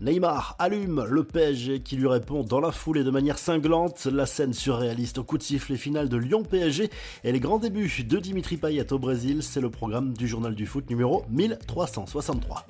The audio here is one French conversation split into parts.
Neymar allume le PSG qui lui répond dans la foulée de manière cinglante. La scène surréaliste au coup de sifflet final de Lyon-PSG et les grands débuts de Dimitri Payet au Brésil, c'est le programme du journal du foot numéro 1363.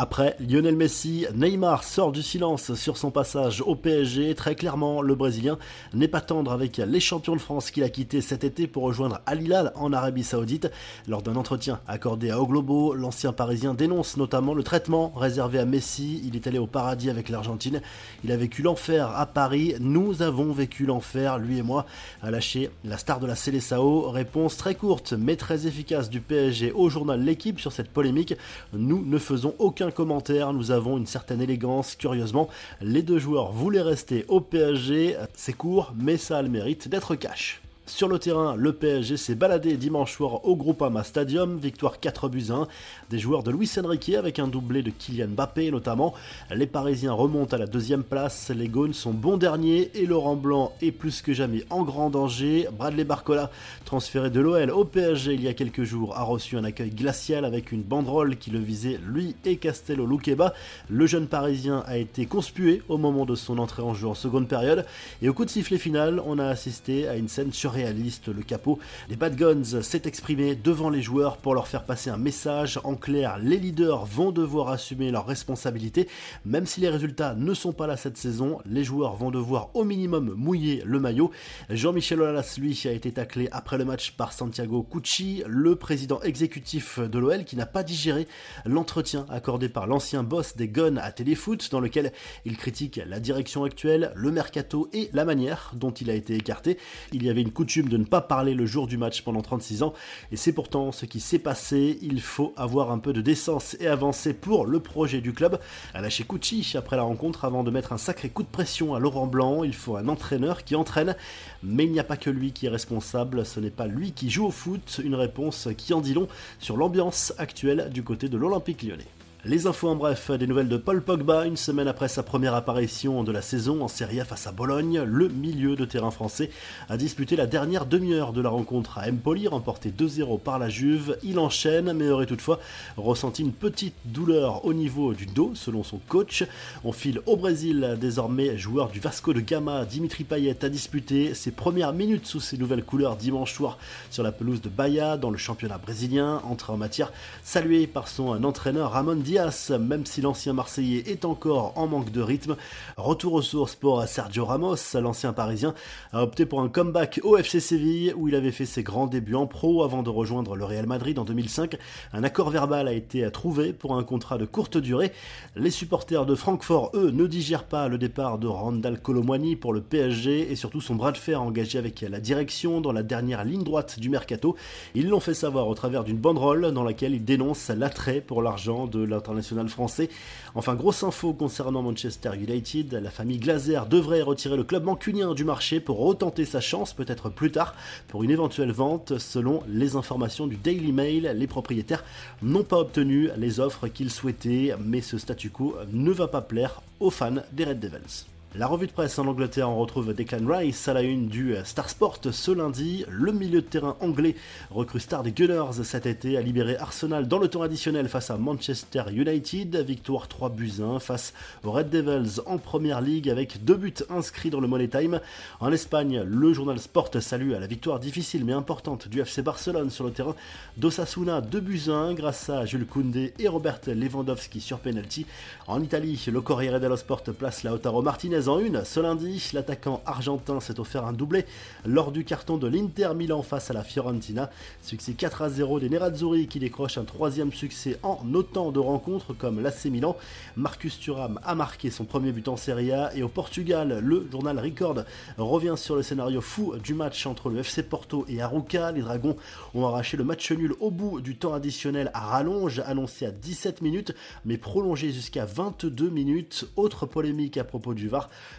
Après Lionel Messi, Neymar sort du silence sur son passage au PSG. Très clairement, le Brésilien n'est pas tendre avec les champions de France qu'il a quitté cet été pour rejoindre Al Hilal en Arabie Saoudite. Lors d'un entretien accordé à O Globo, l'ancien Parisien dénonce notamment le traitement réservé à Messi. Il est allé au paradis avec l'Argentine. Il a vécu l'enfer à Paris. Nous avons vécu l'enfer, lui et moi, a lâché la star de la Célessao. Réponse très courte mais très efficace du PSG au journal L'équipe sur cette polémique. Nous ne faisons aucun commentaire, nous avons une certaine élégance. Curieusement, les deux joueurs voulaient rester au PSG. C'est court, mais ça a le mérite d'être cash. Sur le terrain, le PSG s'est baladé dimanche soir au Groupama Stadium, victoire 4 buts 1. Des joueurs de Luis Enrique avec un doublé de Kylian Mbappé notamment. Les Parisiens remontent à la deuxième place, les Gaunes sont bons derniers et Laurent Blanc est plus que jamais en grand danger. Bradley Barcola, transféré de l'OL au PSG il y a quelques jours, a reçu un accueil glacial avec une banderole qui le visait lui et Castello Luqueba. Le jeune Parisien a été conspué au moment de son entrée en jeu en seconde période et au coup de sifflet final, on a assisté à une scène sur le capot des Bad Guns s'est exprimé devant les joueurs pour leur faire passer un message. En clair, les leaders vont devoir assumer leurs responsabilités. Même si les résultats ne sont pas là cette saison, les joueurs vont devoir au minimum mouiller le maillot. Jean-Michel Aulas, lui, a été taclé après le match par Santiago Cucci, le président exécutif de l'OL, qui n'a pas digéré l'entretien accordé par l'ancien boss des Guns à Téléfoot, dans lequel il critique la direction actuelle, le mercato et la manière dont il a été écarté. Il y avait une de ne pas parler le jour du match pendant 36 ans, et c'est pourtant ce qui s'est passé. Il faut avoir un peu de décence et avancer pour le projet du club. A lâché Cucci après la rencontre avant de mettre un sacré coup de pression à Laurent Blanc. Il faut un entraîneur qui entraîne, mais il n'y a pas que lui qui est responsable. Ce n'est pas lui qui joue au foot. Une réponse qui en dit long sur l'ambiance actuelle du côté de l'Olympique lyonnais. Les infos en bref, des nouvelles de Paul Pogba, une semaine après sa première apparition de la saison en Serie A face à Bologne, le milieu de terrain français a disputé la dernière demi-heure de la rencontre à Empoli, remporté 2-0 par la Juve. Il enchaîne, mais aurait toutefois ressenti une petite douleur au niveau du dos, selon son coach. On file au Brésil, désormais joueur du Vasco de Gama, Dimitri Payet a disputé ses premières minutes sous ses nouvelles couleurs dimanche soir sur la pelouse de Bahia dans le championnat brésilien, entré en matière salué par son entraîneur Ramon Diaz, même si l'ancien Marseillais est encore en manque de rythme. Retour aux sources pour Sergio Ramos, l'ancien Parisien, a opté pour un comeback au FC Séville où il avait fait ses grands débuts en pro avant de rejoindre le Real Madrid en 2005. Un accord verbal a été trouvé pour un contrat de courte durée. Les supporters de Francfort, eux, ne digèrent pas le départ de Randall Colomwani pour le PSG et surtout son bras de fer engagé avec la direction dans la dernière ligne droite du mercato. Ils l'ont fait savoir au travers d'une banderole dans laquelle ils dénoncent l'attrait pour l'argent de la international français. Enfin, grosse info concernant Manchester United, la famille Glazer devrait retirer le club mancunien du marché pour retenter sa chance peut-être plus tard pour une éventuelle vente. Selon les informations du Daily Mail, les propriétaires n'ont pas obtenu les offres qu'ils souhaitaient, mais ce statu quo ne va pas plaire aux fans des Red Devils. La revue de presse en Angleterre, on retrouve Declan Rice à la une du Star Sport ce lundi. Le milieu de terrain anglais, recrue star des Gunners cet été, a libéré Arsenal dans le temps additionnel face à Manchester United. Victoire 3 buts 1 face aux Red Devils en première ligue avec deux buts inscrits dans le Money Time. En Espagne, le journal Sport salue à la victoire difficile mais importante du FC Barcelone sur le terrain d'Osasuna 2 buts 1 grâce à Jules Koundé et Robert Lewandowski sur penalty. En Italie, le Corriere dello Sport place Lautaro Martinez en une. Ce lundi, l'attaquant argentin s'est offert un doublé lors du carton de l'Inter Milan face à la Fiorentina. Succès 4 à 0 des Nerazzurri qui décroche un troisième succès en autant de rencontres comme l'AC Milan. Marcus Thuram a marqué son premier but en Serie A et au Portugal, le journal Record revient sur le scénario fou du match entre le FC Porto et Aruca. Les Dragons ont arraché le match nul au bout du temps additionnel à rallonge annoncé à 17 minutes mais prolongé jusqu'à 22 minutes. Autre polémique à propos du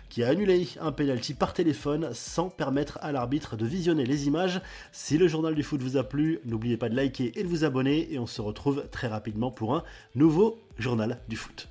Qui a annulé un penalty par téléphone sans permettre à l'arbitre de visionner les images. Si le journal du foot vous a plu, n'oubliez pas de liker et de vous abonner et on se retrouve très rapidement pour un nouveau journal du foot.